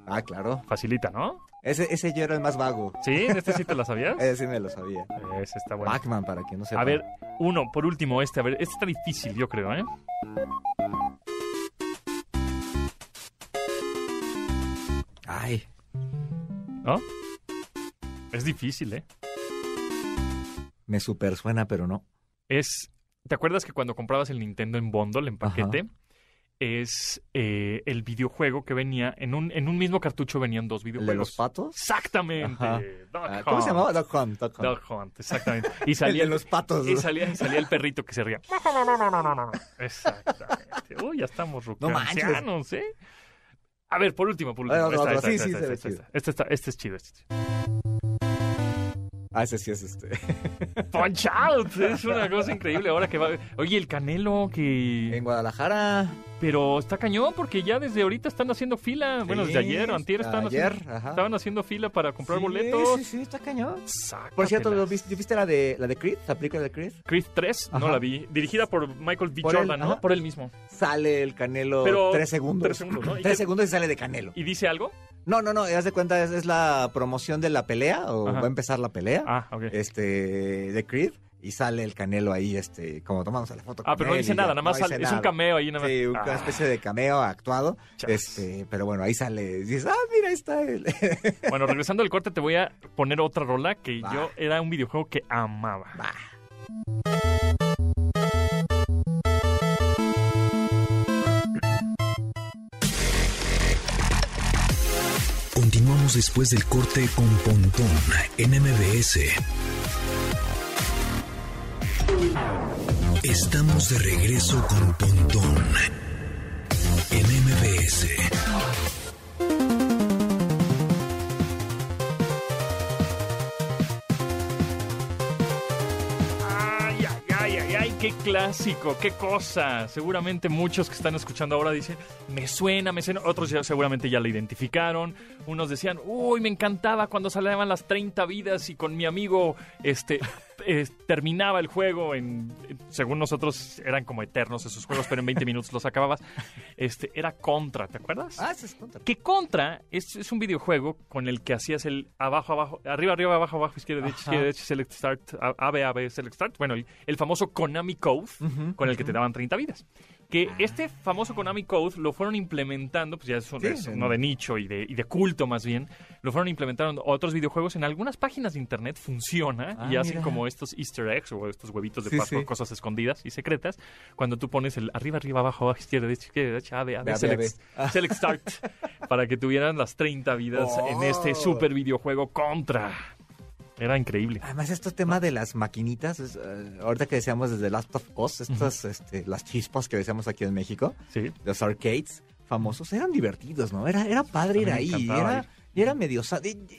Ah, claro. Facilita, ¿no? Ese, ese yo era el más vago. ¿Sí? ¿Este sí te la sabías? *laughs* Ese sí me lo sabía. Ese está bueno. Pac-Man, para quien no sepa. A ver, uno, por último, este. A ver, este está difícil, yo creo, ¿eh? Ay. ¿No? Es difícil, ¿eh? Me super suena, pero no. Es. ¿Te acuerdas que cuando comprabas el Nintendo en bundle, en paquete? Es eh, el videojuego que venía. En un, en un mismo cartucho venían dos ¿El videojuegos. de los patos? Exactamente. Ah, ¿Cómo se llamaba? Duck Hunt. Duck Hunt. Duck Hunt, exactamente. *laughs* Y El salía de los patos. Y salía, y salía el perrito que se ría. Exactamente. *laughs* Uy, ya estamos No rucancianos, ¿eh? A ver, por último, por último. Este, este es chido. Este es chido. Ah, ese sí es este. *laughs* Punch Out. Es una cosa increíble ahora que va... Oye, el Canelo que... en Guadalajara. Pero está cañón porque ya desde ahorita están haciendo fila. Bueno, desde ayer o antier están ayer, haciendo, ajá. estaban haciendo fila para comprar Sí, boletos. Sí, sí, está cañón. Sácatelas. Por cierto, ¿lo viste, ¿viste la de, la de Creed? ¿La película de Creed? Creed 3, no la vi. Dirigida por Michael B. Por él, Jordan, ¿no? ajá. Por él mismo. Sale el Canelo Pero tres segundos. tres segundos, ¿no? *laughs* ¿Y Tres qué- segundos y sale de Canelo. ¿Y dice algo? No, no, no, haz de cuenta, es, es la promoción de la pelea, o Ajá. va a empezar la pelea, Ah, ok. este, de Creed, y sale el Canelo ahí, este, como tomándose la foto Ah, con pero no dice nada, ya, nada más no sale- es un cameo ahí nada más. Sí, una Ah, especie de cameo actuado, chas. este, pero bueno, ahí sale, dices, ah, mira, ahí está él. *laughs* Bueno, regresando al corte, te voy a poner otra rola que yo era un videojuego que amaba. Va. Continuamos después del corte con Pontón en MBS. Estamos de regreso con Pontón en MBS. Ay, ay, ay, ay, ay, qué clásico, qué cosa. Seguramente muchos que están escuchando ahora dicen, me suena, me suena. Otros seguramente ya la identificaron. Unos decían, uy, me encantaba cuando salían las 30 vidas y con mi amigo, este, eh, terminaba el juego en, según nosotros eran como eternos esos juegos, pero en 20 *laughs* minutos los acababas. Este, era Contra, ¿te acuerdas? Ah, ese es contra. Que Contra es, es un videojuego con el que hacías el abajo, abajo, arriba, arriba, abajo, abajo, izquierda, derecha, izquierda, derecha, select start, A, A, B, A, B, select start. Bueno, el, el famoso Konami Code Ujú, con el que ujú. te daban 30 vidas. Que este famoso Konami Code lo fueron implementando, pues ya es, Sí, uno de nicho y de, y de culto más bien, lo fueron implementando otros videojuegos. En algunas páginas de internet funciona Ah, y hacen mira. como estos easter eggs o estos huevitos de Sí, Pascua, sí. cosas escondidas y secretas. Cuando tú pones el arriba, arriba, abajo, abajo, izquierda, derecha, izquierda, derecha, A, B, A, B, select, select start, *laughs* para que tuvieran las 30 vidas en este Oh. super videojuego contra. Era increíble. Además, este tema de las maquinitas, es, eh, ahorita que decíamos desde Last of Us, estas, este, las chispas que decíamos aquí en México, Sí. los arcades famosos, eran divertidos, ¿no? Era, era padre ir ahí, era, ir. y era medio...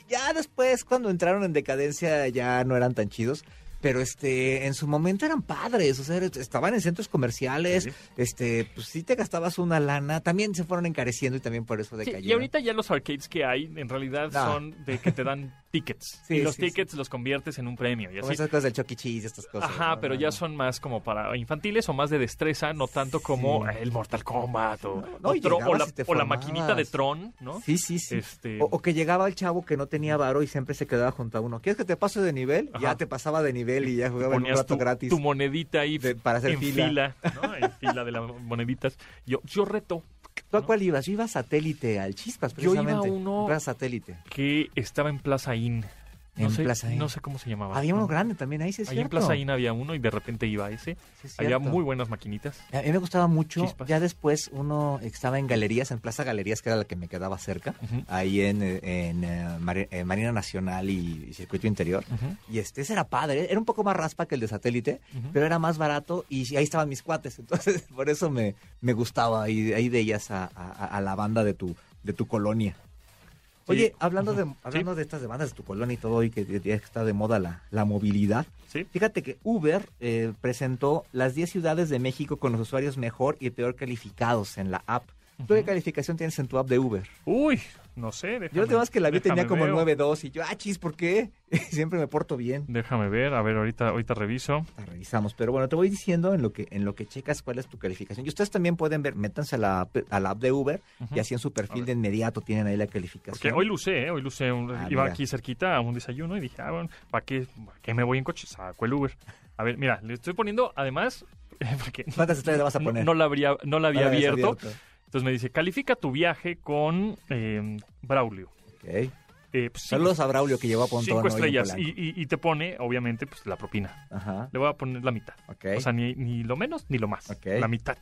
Ya después, cuando entraron en decadencia, ya no eran tan chidos. Pero este, en su momento eran padres, o sea, estaban en centros comerciales, Sí. este, pues sí te gastabas una lana, también se fueron encareciendo y también por eso Sí, decayeron. y ahorita ya los arcades que hay en realidad No. son de que te dan *laughs* tickets. Sí, y los sí, tickets los conviertes en un premio. Y Como así. esas cosas del Chucky E. Cheese, estas cosas. Ajá, ¿no? pero No, ya no. son más como para infantiles o más de destreza, no tanto como el Mortal Kombat o, o o la, o la maquinita de Tron, ¿no? Sí, sí, sí. Este, O, que llegaba el chavo que no tenía varo y siempre se quedaba junto a uno. ¿Quieres que te pase de nivel? Ajá. Ya te pasaba de nivel y ya jugaba un rato tu, gratis. tu monedita ahí de- para hacer en fila. ¿no? En fila de las moneditas. Yo, yo reto ¿Tú a cuál ibas? Yo iba a satélite, al Chispas, Yo iba a precisamente. uno- Iba satélite. que estaba en Plaza Inn. No En sé, Plaza Inn. No sé cómo se llamaba. Había uno No. grande también, ahí sí es Ahí en. Plaza Inn había uno y de repente iba ese. Sí, Había muy buenas maquinitas. A mí me gustaba mucho. Chispas. Ya después uno estaba en galerías, en Plaza Galerías, que era la que me quedaba cerca, ahí en, eh, en, eh, eh, Marina Nacional y, Circuito Interior. Y este ese era padre, era un poco más raspa que el de satélite, pero era más barato y ahí estaban mis cuates. *laughs* Entonces, por eso me, me gustaba. Ahí, ahí veías a, a- a la banda de tu, de tu colonia. Oye, hablando, de, hablando de estas demandas de tu colonia y todo, y que está de moda la, la movilidad, Sí. fíjate que Uber eh, presentó las 10 ciudades de México con los usuarios mejor y peor calificados en la app. ¿Tú qué calificación tienes en tu app de Uber? Uy, no sé. Déjame, Yo última vez que la vi tenía como veo. 9.2 y yo, ah, chis, ¿por qué? *laughs* Siempre me porto bien. Déjame ver, a ver, ahorita, ahorita reviso. La revisamos, pero bueno, te voy diciendo en lo que en lo que checas cuál es tu calificación. Y ustedes también pueden ver, métanse a la, app- a la app de Uber y así en su perfil de inmediato tienen ahí la calificación. Porque hoy lucé, ¿eh? hoy lucé, un- Ah, iba mira. aquí cerquita a un desayuno y dije, ah, bueno, ¿para qué, para qué me voy en coche? Saco el Uber. A ver, mira, le estoy poniendo, además, *laughs* porque ¿Cuántas estrellas le vas a no, poner? no la habría, no la había abierto. Entonces me dice, califica tu viaje con eh, Braulio. Ok. Eh, pues, Saludos a Braulio que llevó a Pontón. Cinco estrellas. Y, y- y te pone, obviamente, pues la propina. Ajá, Le voy a poner la mitad. ok. O sea, ni, ni lo menos ni lo más. Ok. La mitad.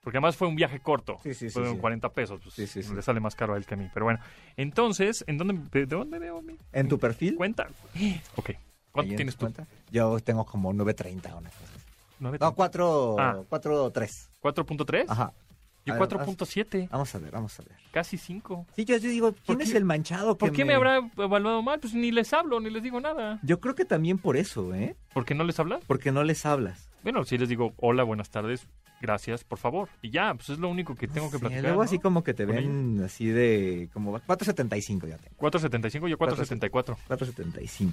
Porque además fue un viaje corto. Sí, sí, sí, Fueron sí. 40 pesos. Pues, Sí, sí, sí. Le sale más caro a él que a mí. Pero bueno. Entonces, ¿en dónde, de, de dónde veo mi ¿En tu perfil? cuenta? *gasps* Ok. ¿Cuánto en tienes tu tú? cuenta. Yo tengo como 9.30 o una cosa así. ¿Nueve- No, 4, Ah. 4.3. ¿4.3? Ajá. Yo A ver, 4.7. Vamos a ver, vamos a ver. Casi 5. Sí, yo, yo digo, ¿quién ¿Por es qué- el manchado que ¿Por qué me habrá evaluado mal? Pues ni les hablo, ni les digo nada. Yo creo que también por eso, ¿eh? ¿Por qué no les hablas? Porque no les hablas. Bueno, si les digo, hola, buenas tardes, gracias, por favor. Y ya, pues es lo único que tengo que Sí, platicar. luego ¿no? así como que te ven así de como 4.75 ya tengo. 4.75, yo 4.74. 4.75.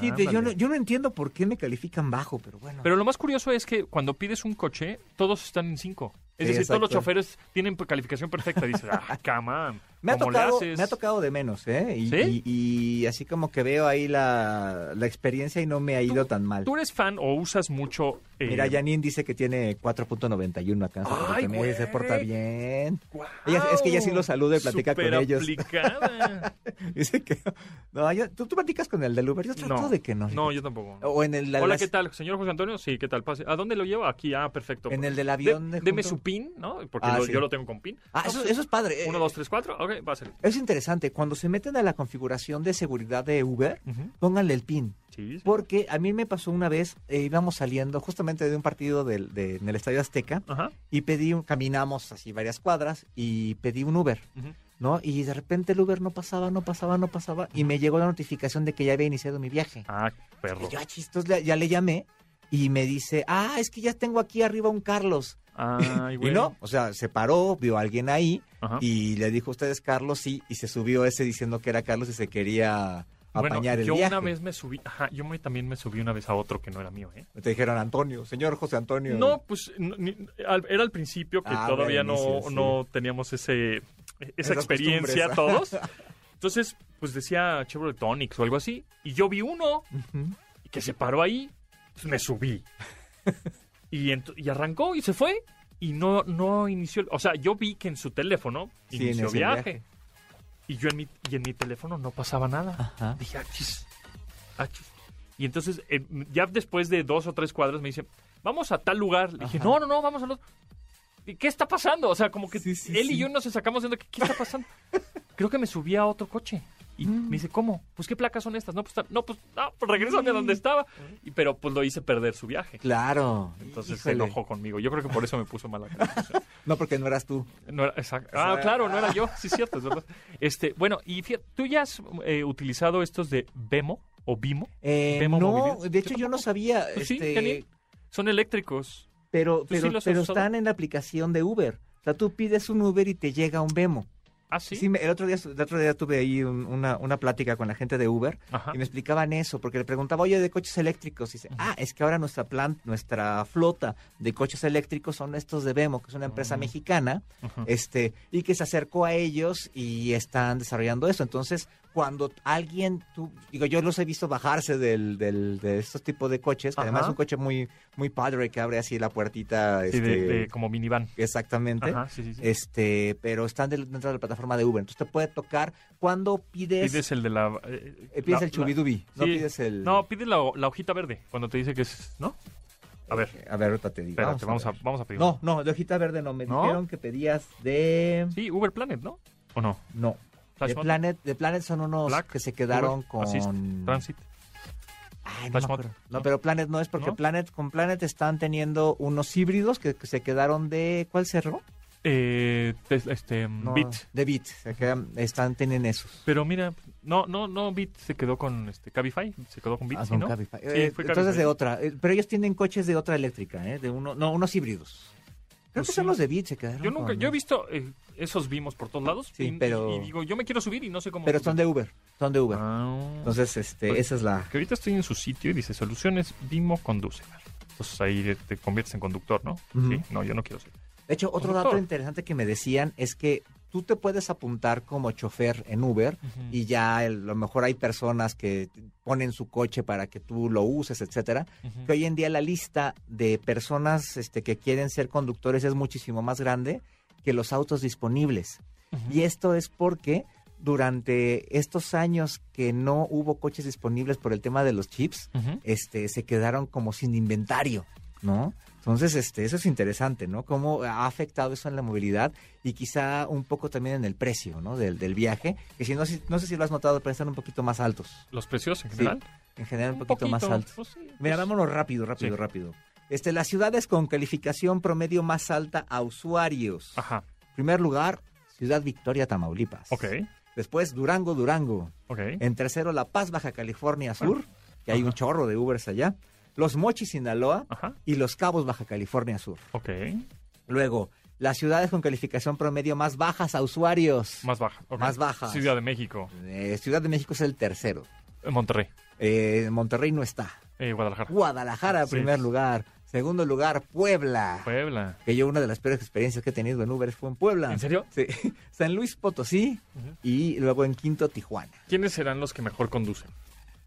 Sí, de- yo, no, yo no entiendo por qué me califican bajo, pero bueno. Pero lo más curioso es que cuando pides un coche, todos están en 5. Es Sí, decir, todos los choferes tienen calificación perfecta. Dices, ah, *laughs* come on. Me ha, ¿cómo le tocado, me ha tocado de menos, ¿eh? Y, ¿Sí? y- y así como que veo ahí la, la experiencia y no me ha ido tan mal. ¿Tú eres fan o usas mucho... eh, Mira, Janine dice que tiene 4.91 acá. Ay. Se porta bien. es que ella sí lo saluda y platica con ellos. Superaplicada. *laughs* Dice que... No, yo- ¿tú, tú platicas con el del Uber. Yo trato No. de que no. no, yo tampoco. O en el... Hola, las- ¿qué tal? Señor José Antonio, sí, ¿qué tal? Pase. ¿A dónde lo lleva? Aquí, ah, perfecto. En el del De- avión. de deme su PIN, ¿no? Porque Ah, lo- sí. yo lo tengo con PIN. Ah, No, eso, eso es padre. Uno, dos, tres, cuatro. Ok, va a ser. Es interesante. Cuando se meten a la configuración de seguridad de Uber, Ujú. pónganle el PIN. Sí, sí. Porque a mí me pasó una vez, eh, íbamos saliendo justamente de un partido del, de- en el Estadio Azteca Ajá. y pedí, un- caminamos así varias cuadras y pedí un Uber. ¿no? Y de repente el Uber no pasaba, no pasaba, no pasaba y me llegó la notificación de que ya había iniciado mi viaje. Ah, perro. Y yo, chistos, ya, ya le llamé y me dice, ah, es que ya tengo aquí arriba un Carlos. Ay, *laughs* Y güey. no, o sea, se paró, vio a alguien ahí Ajá. y le dijo, ¿usted es Carlos? Sí, y se subió ese diciendo que era Carlos y se quería Bueno, apañar el yo viaje. una vez me subí, ajá, yo me, también me subí una vez a otro que no era mío, ¿eh? Te dijeron Antonio, señor José Antonio. No, pues no, ni- al- era al principio que Ah, todavía no, sí. no teníamos ese esa Esas experiencia costumbres. todos. *laughs* Entonces, pues decía Chevrolet Tonics o algo así. Y yo vi uno y que se paró ahí, pues me subí. *laughs* y, y arrancó y se fue. Y no, no inició. O sea, yo vi que en su teléfono Sí, inició viaje. viaje. Y yo en mi, y en mi teléfono no pasaba nada. Ajá. Dije, achis, achis. Y entonces, eh, ya después de dos o tres cuadras, me dice, vamos a tal lugar. Le dije, Ajá. no, no, no, vamos al otro. ¿Y ¿Qué está pasando? O sea, como que Sí, sí, él y yo nos sacamos viendo, ¿qué, qué está pasando? *laughs* Creo que me subí a otro coche. Y Mm. me dice, ¿cómo? Pues, ¿qué placas son estas? No, pues, no, pues, no, pues regrésame a donde estaba. Y, pero, pues, lo hice perder su viaje. Claro. Entonces se enojó conmigo. Yo creo que por eso me puso mala calificación. *laughs* No, porque no eras tú. No era, exacto. Ah, claro, no era yo. Sí, cierto, es verdad. Este, bueno, y fíjate, ¿tú ya has eh, utilizado estos de Vemo o Vimo? Eh, Vemo no, Movilidad. de hecho Yo yo no sabía, Pues sí, este, genial. Son eléctricos. pero, ¿Tú sí pero, están en la aplicación de Uber. O sea, tú pides un Uber y te llega un Vemo. Ah, sí. El, otro día, el otro día tuve ahí un- una, una plática con la gente de Uber Ajá. y me explicaban eso, porque le preguntaba, oye, de coches eléctricos. Y dice, ah, es que ahora nuestra plan, nuestra flota de coches eléctricos son estos de Vemo, que es una empresa mexicana, este, y que se acercó a ellos y están desarrollando eso. Entonces, cuando alguien, tú, digo, yo los he visto bajarse del, del- de estos tipos de coches, que además es un coche muy, muy padre que abre así la puertita, Sí, este, de, de como minivan. exactamente. Ajá, sí, sí, sí. Este, pero están dentro de la plataforma de Uber. Entonces te puede tocar cuando pides, Pides el de la... eh, eh, pides la- el chubidubi, no pides el... No, pides la, la hojita verde, cuando te dice que es... ¿No? A ver, A ver, ahorita te digo. espérate, vamos a, vamos a pedir. No, no, de hojita verde no. Me ¿No? dijeron que pedías de... Sí, Uber Planet, ¿no? ¿O no? No. De Flashmod, Planet, de Planet son unos Black, que se quedaron Uber, con... Assist, Transit. Ay, no, pero Planet no es porque ¿No? Planet con Planet están teniendo unos híbridos que, que se quedaron de ¿cuál cerro? Eh, este, No, Bit. De Bit. Se quedan, están teniendo esos. Pero mira, no, no, no, Bit se quedó con este Cabify, se quedó con Bit, Ah, ¿sí, con ¿no? Cabify. Sí, Eh, fue entonces Cabify. de otra. Eh, pero ellos tienen coches de otra eléctrica, ¿eh? De uno, no, unos híbridos. Creo Pues que son sí. los de Bit, se quedaron. Yo nunca, con- yo he visto eh, esos vimos por todos lados. Sí, y, pero- y digo, yo me quiero subir y no sé cómo. Pero subir. son de Uber. Son de Uber. Ah. Entonces, este, Pues- esa es la. Que ahorita estoy en su sitio y dice soluciones Vimo conduce. Entonces ahí te conviertes en conductor, ¿no? Sí, no, yo no quiero ser. De hecho, otro Conductor. dato interesante que me decían es que tú te puedes apuntar como chofer en Uber y ya el- a lo mejor hay personas que ponen su coche para que tú lo uses, etcétera. Que hoy en día la lista de personas este, que quieren ser conductores es muchísimo más grande que los autos disponibles. Y esto es porque durante estos años que no hubo coches disponibles por el tema de los chips, este, se quedaron como sin inventario, ¿no? Entonces, este, eso es interesante, ¿no? Cómo ha afectado eso en la movilidad y quizá un poco también en el precio, ¿no? Del, del viaje, que si no, si- no sé si lo has notado, pero están un poquito más altos. Los precios en Sí, general. En general un poquito, más altos. Pues sí, Mira, pues- vámonos rápido, rápido, Sí. rápido. Este, las ciudades con calificación promedio más alta a usuarios. Ajá. Primer lugar, Ciudad Victoria, Tamaulipas. Ok, Después, Durango, Durango. ok. En tercero, La Paz, Baja California Sur, que hay un chorro de Ubers allá. Los Mochis, Sinaloa. Ajá. Y Los Cabos, Baja California Sur. Ok. Luego, las ciudades con calificación promedio más bajas a usuarios. Más baja. ok. Más bajas. Ciudad de México. Eh, Ciudad de México es el tercero. Eh, Monterrey. Eh, Monterrey no está. Eh, Guadalajara. Guadalajara, Sí. primer lugar. Segundo lugar, Puebla. Puebla. Que yo una de las peores experiencias que he tenido en Uber fue en Puebla. ¿En serio? Sí. *laughs* San Luis Potosí y luego en quinto Tijuana. ¿Quiénes serán los que mejor conducen?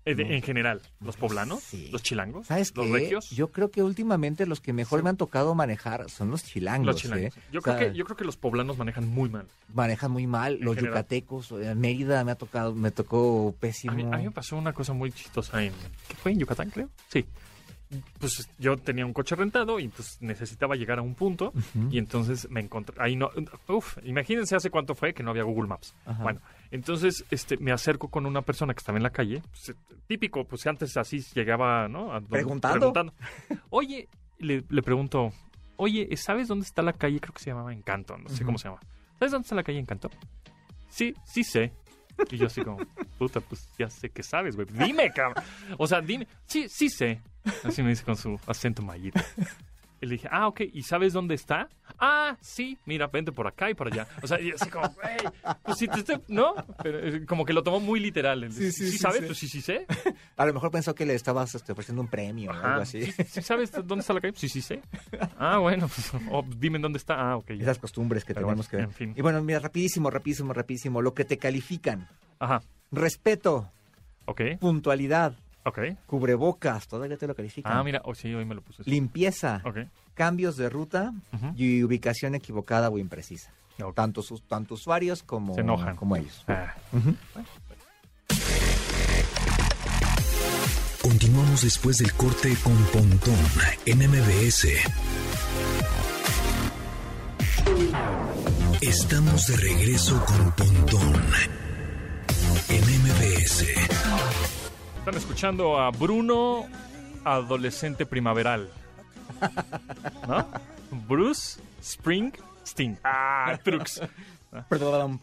Eh, de-. En general, ¿los poblanos? Sí. ¿Los chilangos? ¿Sabes ¿Los qué? regios? Yo creo que últimamente los que mejor Sí. me han tocado manejar son los chilangos. los chilangos. ¿eh? Yo, O creo que, yo creo que los poblanos manejan muy mal. manejan muy mal. En Los general. yucatecos, eh, Mérida me ha tocado, me tocó A pésimo. mí, a mí me pasó una cosa muy chistosa en... ¿Qué fue? ¿En Yucatán, creo? Sí. Pues yo tenía un coche rentado y pues necesitaba llegar a un punto y entonces me encontré... Ahí no... Uf, imagínense hace cuánto fue que no había Google Maps. Ajá. Bueno, entonces este, me acerco con una persona que estaba en la calle. pues, eh, típico, pues antes así llegaba, ¿no? A donde- Preguntando. *laughs* Oye, le, le pregunto, oye, ¿sabes dónde está la calle? Creo que se llamaba Encanto, no sé cómo se llama. ¿Sabes dónde está la calle Encanto? Sí, sí sé. Y yo así como, puta, pues ya sé que sabes, güey. Dime, cabrón. O sea, dime. Sí, sí sé. Así me dice con su acento mayito. Y le dije, ah, ok, ¿y sabes dónde está? Ah, sí, mira, vente por acá y por allá. O sea, y así como, güey, pues si te estoy, ¿no? Pero eh, como que lo tomó muy literal. Sí, sí, sí, sabes? sí. Pues sí, sí sé. *laughs* A lo mejor pensó que le estabas este, ofreciendo un premio o algo así. ¿Sí, sí sabes dónde está la calle? Sí, sí sé. Ah, bueno, pues, oh, dime dónde está. Ah, ok. ya. Esas costumbres que Pero tenemos bueno, que ver. en fin. Y bueno, mira, rapidísimo, rapidísimo, rapidísimo. Lo que te califican. Ajá, Respeto, ok, puntualidad, ok. cubrebocas, todavía te lo califican. Ah, mira, oh, sí, hoy me lo puse. Limpieza, Ok. cambios de ruta y ubicación equivocada o imprecisa. Ok. Tanto, sus, tanto usuarios como, Se enojan. como ellos. Ah, Continuamos después del corte con Pontón en MBS. Estamos de regreso con Pontón en MBS. Están escuchando a Bruno, adolescente primaveral. ¿No? Bruce Spring Sting. Ah, Trux. Perdón.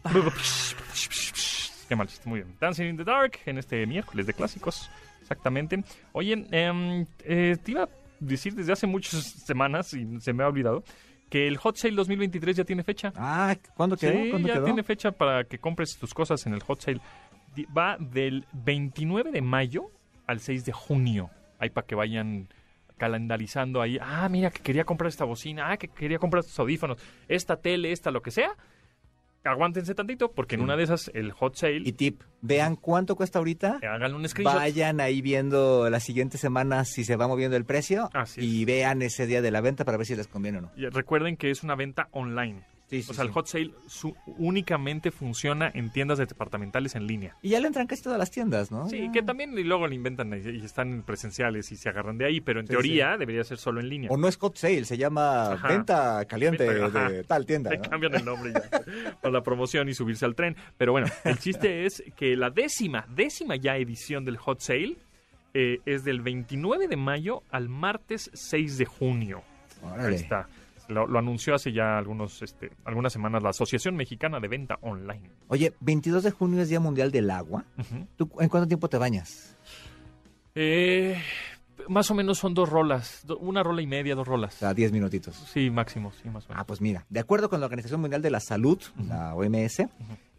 Qué mal muy bien. Dancing in the Dark en este miércoles de clásicos. Exactamente. Oye, em, eh, te iba a decir desde hace muchas semanas, y se me ha olvidado, que el Hot Sale 2023 ya tiene fecha. Ah, ¿cuándo quedó? Sí, ¿Cuándo ya quedó? tiene fecha para que compres tus cosas en el Hot Sale. Va del 29 de mayo al 6 de junio. Ahí para que vayan calendarizando ahí. Ah, mira, que quería comprar esta bocina. Ah, que quería comprar estos audífonos. Esta tele, esta, lo que sea. Aguántense tantito, porque en una de esas, el Hot Sale, Y tip, vean cuánto cuesta ahorita. hagan un screenshot. Vayan ahí viendo las siguientes semanas si se va moviendo el precio Así y vean ese día de la venta para ver si les conviene o no. Y recuerden que es una venta online. Sí, sí, o sea, el. Hot Sale su- únicamente funciona en tiendas departamentales en línea. Y ya le entran casi todas las tiendas, ¿no? Sí, Ya. que también y luego le inventan y, y están presenciales y se agarran de ahí, pero en teoría debería ser solo en línea. O no es hot sale, se llama Ajá. venta caliente Venta, de tal tienda. Le ¿no? cambian el nombre ya *laughs* para la promoción y subirse al tren. Pero bueno, el chiste *laughs* es que la décima, décima ya edición del Hot Sale eh, es del 29 de mayo al martes 6 de junio. Órale. Ahí está. Lo, lo anunció hace ya algunos, este, algunas semanas la Asociación Mexicana de Venta Online. Oye, 22 de junio es Día Mundial del Agua. ¿Tú en cuánto tiempo te bañas? Eh, más o menos son dos rolas, una rola y media, dos rolas. O sea, 10 minutitos. Sí, máximo, sí, más o menos. Ah, pues mira, de acuerdo con la Organización Mundial de la Salud, la OMS,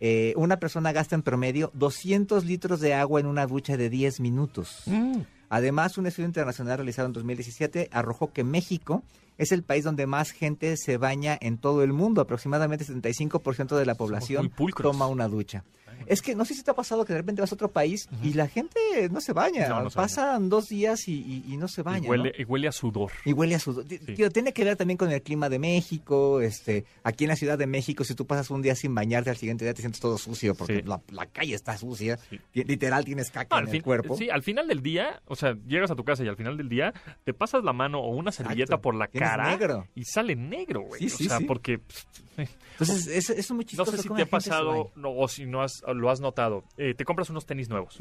eh, una persona gasta en promedio 200 litros de agua en una ducha de 10 minutos. Mm. Además, un estudio internacional realizado en 2017 arrojó que México es el país donde más gente se baña en todo el mundo. Aproximadamente 75% de la población toma una ducha. Es que no sé si te ha pasado que de repente vas a otro país y la gente no se baña. No, no se Pasan dos días y, y- y no se baña. y, huele, ¿no? y huele a sudor. Y huele a sudor. Sí. tío, tiene que ver también con el clima de México. Este, aquí en la Ciudad de México, si tú pasas un día sin bañarte, al siguiente día te sientes todo sucio porque Sí. la, la calle está sucia. Sí. Literal tienes caca en fin- el cuerpo. sí, al final del día, o sea, llegas a tu casa y al final del día te pasas la mano o una servilleta Exacto. por la Tienes cara negro. y sale negro, güey. Sí, o sí, sea, sí. porque eh, *laughs* Entonces, es, es muy no chistoso. sé si te ha pasado no, o si no has, lo has notado. Eh, te compras unos tenis nuevos,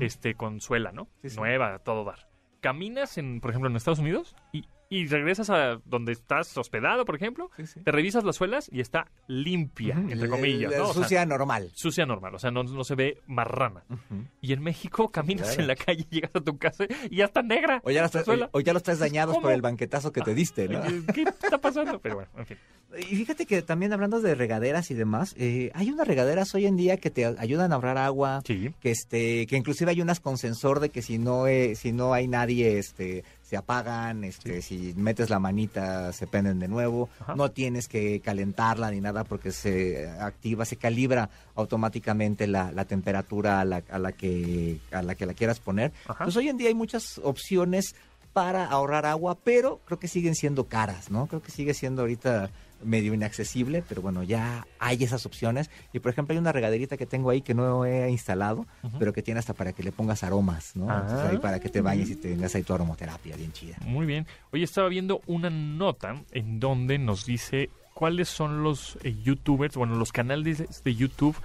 este, con suela, ¿no? Nueva, todo dar. Caminas, en, por ejemplo, en Estados Unidos y, y regresas a donde estás hospedado, por ejemplo, Sí, sí. te revisas las suelas y está limpia, entre La- comillas, la ¿no? O sea, sucia normal. sucia normal, o sea, no, no se ve marrana. Ujú. Y en México caminas Claro. en la calle, llegas a tu casa y ya está negra. O ya, los o, o ya los traes dañados ¿Cómo? por el banquetazo que te diste, ¿no? ¿Qué está pasando? Pero bueno, en fin. Y fíjate que también hablando de regaderas y demás, eh, hay unas regaderas hoy en día que te ayudan a ahorrar agua, Sí. que este, que inclusive hay unas con sensor de que si no, eh, si no hay nadie, este, se apagan, este, si metes la manita se prenden de nuevo, Ajá. no tienes que calentarla ni nada porque se activa, se calibra automáticamente la, la temperatura a la, a la que a la que la quieras poner. Ajá. Pues hoy en día hay muchas opciones para ahorrar agua, pero creo que siguen siendo caras, ¿no? Creo que sigue siendo ahorita medio inaccesible, pero bueno, ya hay esas opciones. Y por ejemplo, hay una regaderita que tengo ahí que no he instalado, pero que tiene hasta para que le pongas aromas, ¿no? Ah. Entonces, ahí para que te bañes y tengas ahí tu aromaterapia bien chida. Muy bien. Hoy estaba viendo una nota en donde nos dice cuáles son los eh, youtubers, bueno, los canales de YouTube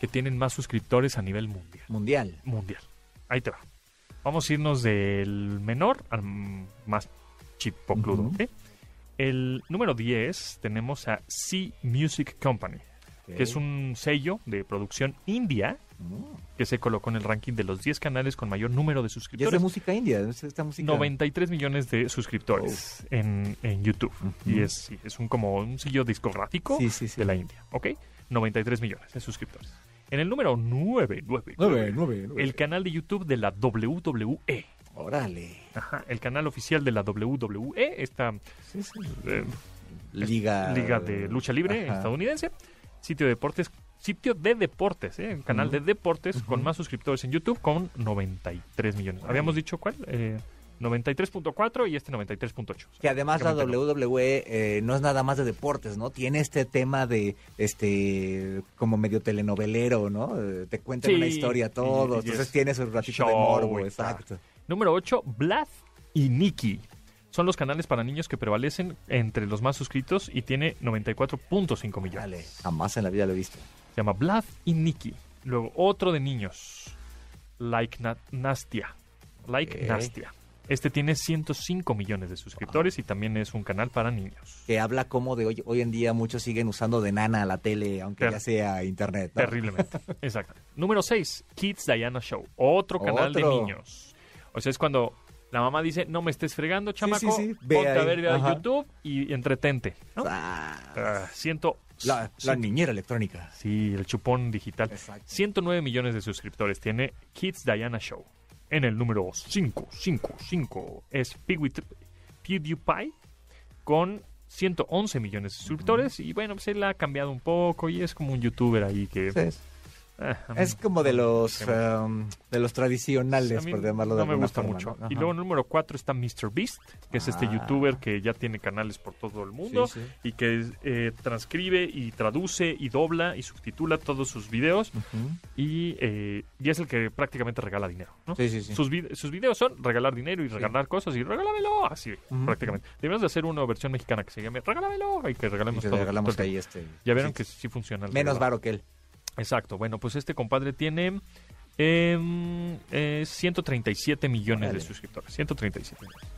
que tienen más suscriptores a nivel mundial. Mundial. Mundial. Ahí te va. Vamos a irnos del menor al más chipocludo, Ujú. ¿ok? El número 10 tenemos a C Music Company. que es un sello de producción india Mm. que se colocó en el ranking de los 10 canales con mayor número de Y es de suscriptores. música india, es esta música. 93 millones de suscriptores en, en YouTube. Ujú. Y es, es un como un sello discográfico Sí, sí, sí. de la India, ¿ok? 93 millones de suscriptores. En el número 9, 9, Nueve, nueve, nueve. el canal de YouTube de la WWE. Órale. Ajá, el canal oficial de la WWE, esta Sí, sí. eh, Liga. liga de lucha libre Ajá. estadounidense, sitio de deportes, sitio de deportes, ¿eh? un canal de deportes con más suscriptores en YouTube con 93 millones. Habíamos dicho cuál, Eh, 93.4 y este 93.8. Que además la. WWE eh, no es nada más de deportes, ¿no? Tiene este tema de, este, como medio telenovelero, ¿no? Eh, te cuentan Sí, una historia todo, y entonces es tiene su ratito de morbo, exacto. Número 8, Blaz y Nikki. Son los canales para niños que prevalecen entre los más suscritos y tiene 94.5 millones. Dale, jamás en la vida lo he visto. Se llama Blaz y Nikki. Luego otro de niños, Like Na- Nastia. Like. Nastia. Este tiene 105 millones de suscriptores y también es un canal para niños. Que habla como de hoy, hoy en día muchos siguen usando de nana la tele, aunque Ter- ya sea internet. ¿no? Terriblemente. Exacto. Número 6, Kids Diana Show. Otro canal de niños. O sea, es cuando la mamá dice, no me estés fregando, chamaco, sí, sí. Ve ponte a ahí. ver Ajá. YouTube y entretente. ¿no? Ah, Ah, ciento... la, niñera electrónica. Sí, el chupón digital. Exacto. 109 millones de suscriptores tiene Kids Diana Show. En el número 5, 5, 5 es PewDiePie con 111 millones de suscriptores. Y bueno, pues él ha cambiado un poco y es como un youtuber ahí que... Es- como de los um, de los tradicionales, por llamarlo de no me gusta forma, mucho. ¿no? Y luego número 4 está MrBeast, que es este Ah. youtuber que ya tiene canales por todo el mundo Sí, sí. y que eh, transcribe y traduce y dobla y subtitula todos sus videos y, eh, y es el que prácticamente regala dinero. Sus, vid- sus videos son regalar dinero y regalar cosas y regálamelo así prácticamente. Debemos de hacer una versión mexicana que se llame regálamelo y que Y regalemos que todo. regalamos todo ahí este. Ya vieron que sí funciona. Menos varo que él. Exacto. Bueno, pues este compadre tiene em, eh, 137 millones de suscriptores. 137 millones.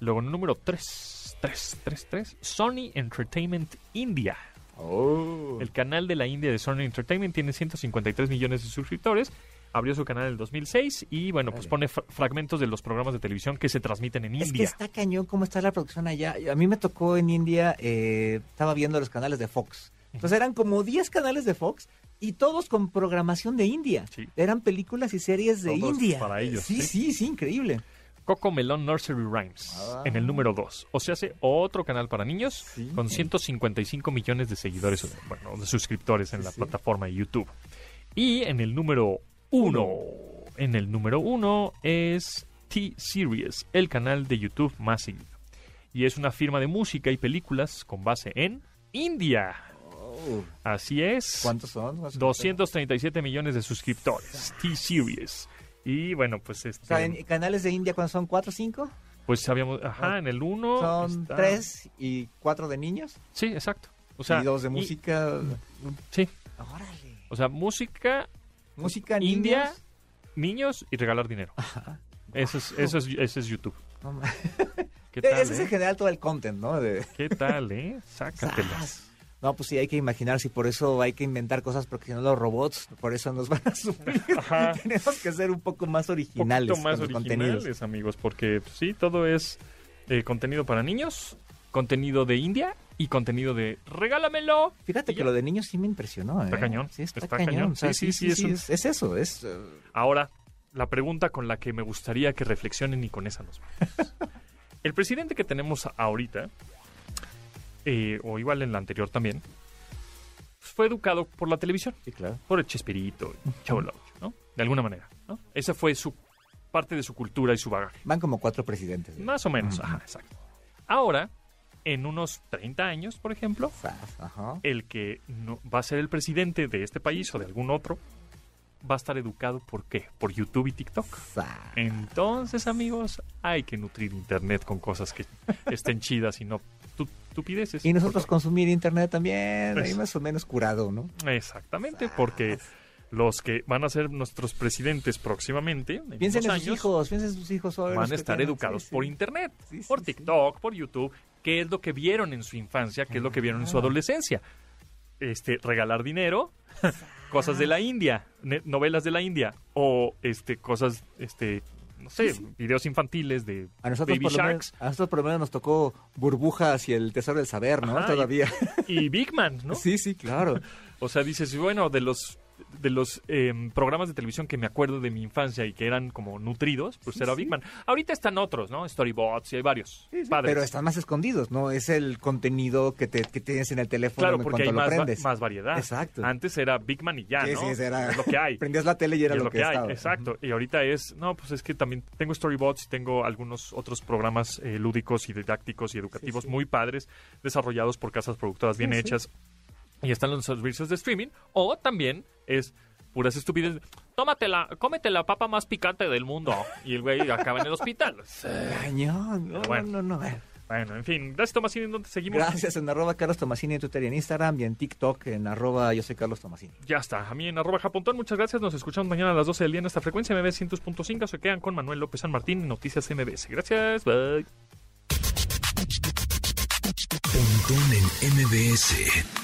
Luego, número 3, 3, 3, 3, Sony Entertainment India. Oh. El canal de la India de Sony Entertainment tiene 153 millones de suscriptores. Abrió su canal en el 2006 y, bueno, pues pone fra- fragmentos de los programas de televisión que se transmiten en Es que India. está cañón cómo está la producción allá. A mí me tocó en India, eh, estaba viendo los canales de Fox. Entonces eran como 10 canales de Fox y todos con programación de India. Sí. Eran películas y series de Todos India. para ellos, Sí, sí. sí, sí, increíble. Coco Melon Nursery Rhymes Ah. en el número 2. O sea, hace otro canal para niños Sí. con 155 millones de seguidores, bueno, de suscriptores en la plataforma de YouTube. Y en el número 1, en el número 1 es T-Series, el canal de YouTube más seguido. Y es una firma de música y películas con base en India. Así es. ¿Cuántos son? 237 millones de suscriptores. T-Series. Y bueno, pues este, O sea, en canales de India, ¿cuántos son? ¿Cuatro o cinco? pues sabíamos, ajá, en el 1 Son tres y cuatro de niños. Sí, exacto. O sea, y dos de y- música. sí, Órale. o sea, música, Música India, niños. niños y regalar dinero. Eso es, eso es, ese es YouTube. No ¿Qué *laughs* tal, Ese es en eh? general todo el content, ¿no? De- ¿Qué tal, eh? Sácatelas. No, pues sí, hay que imaginar si por eso hay que inventar cosas, porque si no los robots, por eso nos van a *laughs* suplir. Ajá. *laughs* Tenemos que ser un poco más Un originales poquito más con originales, contenidos. amigos, porque pues, sí, todo es eh, contenido para niños, contenido de India y contenido de regálamelo. Fíjate Y que ya. lo de niños sí me impresionó. Está ¿eh? cañón, Sí, está, está cañón. cañón. O sea, Sí, sí, sí, sí, es es, un- es eso. Es, eh, Ahora, la pregunta con la que me gustaría que reflexionen y con esa nos vamos. *laughs* El presidente que tenemos ahorita, eh, o igual en la anterior también, fue educado por la televisión, sí, claro. por el Chespirito, Chavo ¿no? De alguna manera, ¿no? Esa fue su parte de su cultura y su bagaje. Van como cuatro presidentes. ¿eh? Más o menos, ajá, exacto. Ahora, en unos 30 años, por ejemplo, Ajá. el que no, va a ser el presidente de este país o de algún otro, va a estar educado por qué? Por YouTube y TikTok. Entonces, amigos, hay que nutrir Internet con cosas que estén chidas y no estupideces. Y nosotros consumir internet también, ahí Eso. más o menos curado, ¿no? Exactamente, porque los que van a ser nuestros presidentes próximamente, en Piensen en sus años, hijos, piensen en sus hijos hoy. van a estar educados sí, sí. por Internet, Sí, por. TikTok, por YouTube, qué es lo que vieron en su infancia, qué es lo que vieron en su adolescencia. este, regalar dinero, *laughs* cosas de la India, novelas de la India, o este, cosas, este, no sé, videos infantiles de A nosotros, Baby por Sharks menos, a nosotros por lo menos nos tocó burbujas y el tesoro del saber, ¿no? Ajá, y- Todavía. y Big Man, ¿no? Sí, sí, claro. *laughs* O sea, dices, bueno, de los de los em, programas de televisión que me acuerdo de mi infancia y que eran como nutridos, pues era Big Man. Ahorita están otros, ¿no? Storybots y hay varios. Padres. Pero están más escondidos, ¿no? Es el contenido que, te, que tienes en el teléfono Claro, porque hay lo más, va- más variedad. Exacto. Antes era Big Man y ya, Sí, ¿no? sí, era- Es lo que hay. *laughs* Prendías la tele y era Y lo, que, hay, estaba. exacto. Y ahorita es, no, pues es que también tengo Storybots y tengo algunos otros programas eh, lúdicos y didácticos y educativos Sí, sí. muy padres, desarrollados por casas productoras bien Sí, sí. hechas. Y están los servicios de streaming. O también es puras estupideces. Tómatela, cómete la papa más picante del mundo. Y el güey acaba en el hospital. *laughs* Cañón. No, Bueno. no, no. no. Bueno, en fin. Gracias, Tomasini. ¿En dónde seguimos? Gracias en arroba Carlos Tomasini en Twitter y en Instagram y en TikTok en arroba yo soy Carlos Tomasini. Ya está. A mí en arroba japontón. Muchas gracias. Nos escuchamos mañana a las 12 del día en esta frecuencia MBS 100.5. Se quedan con Manuel López San Martín en Noticias MBS. Gracias. Bye. Pontón en MBS.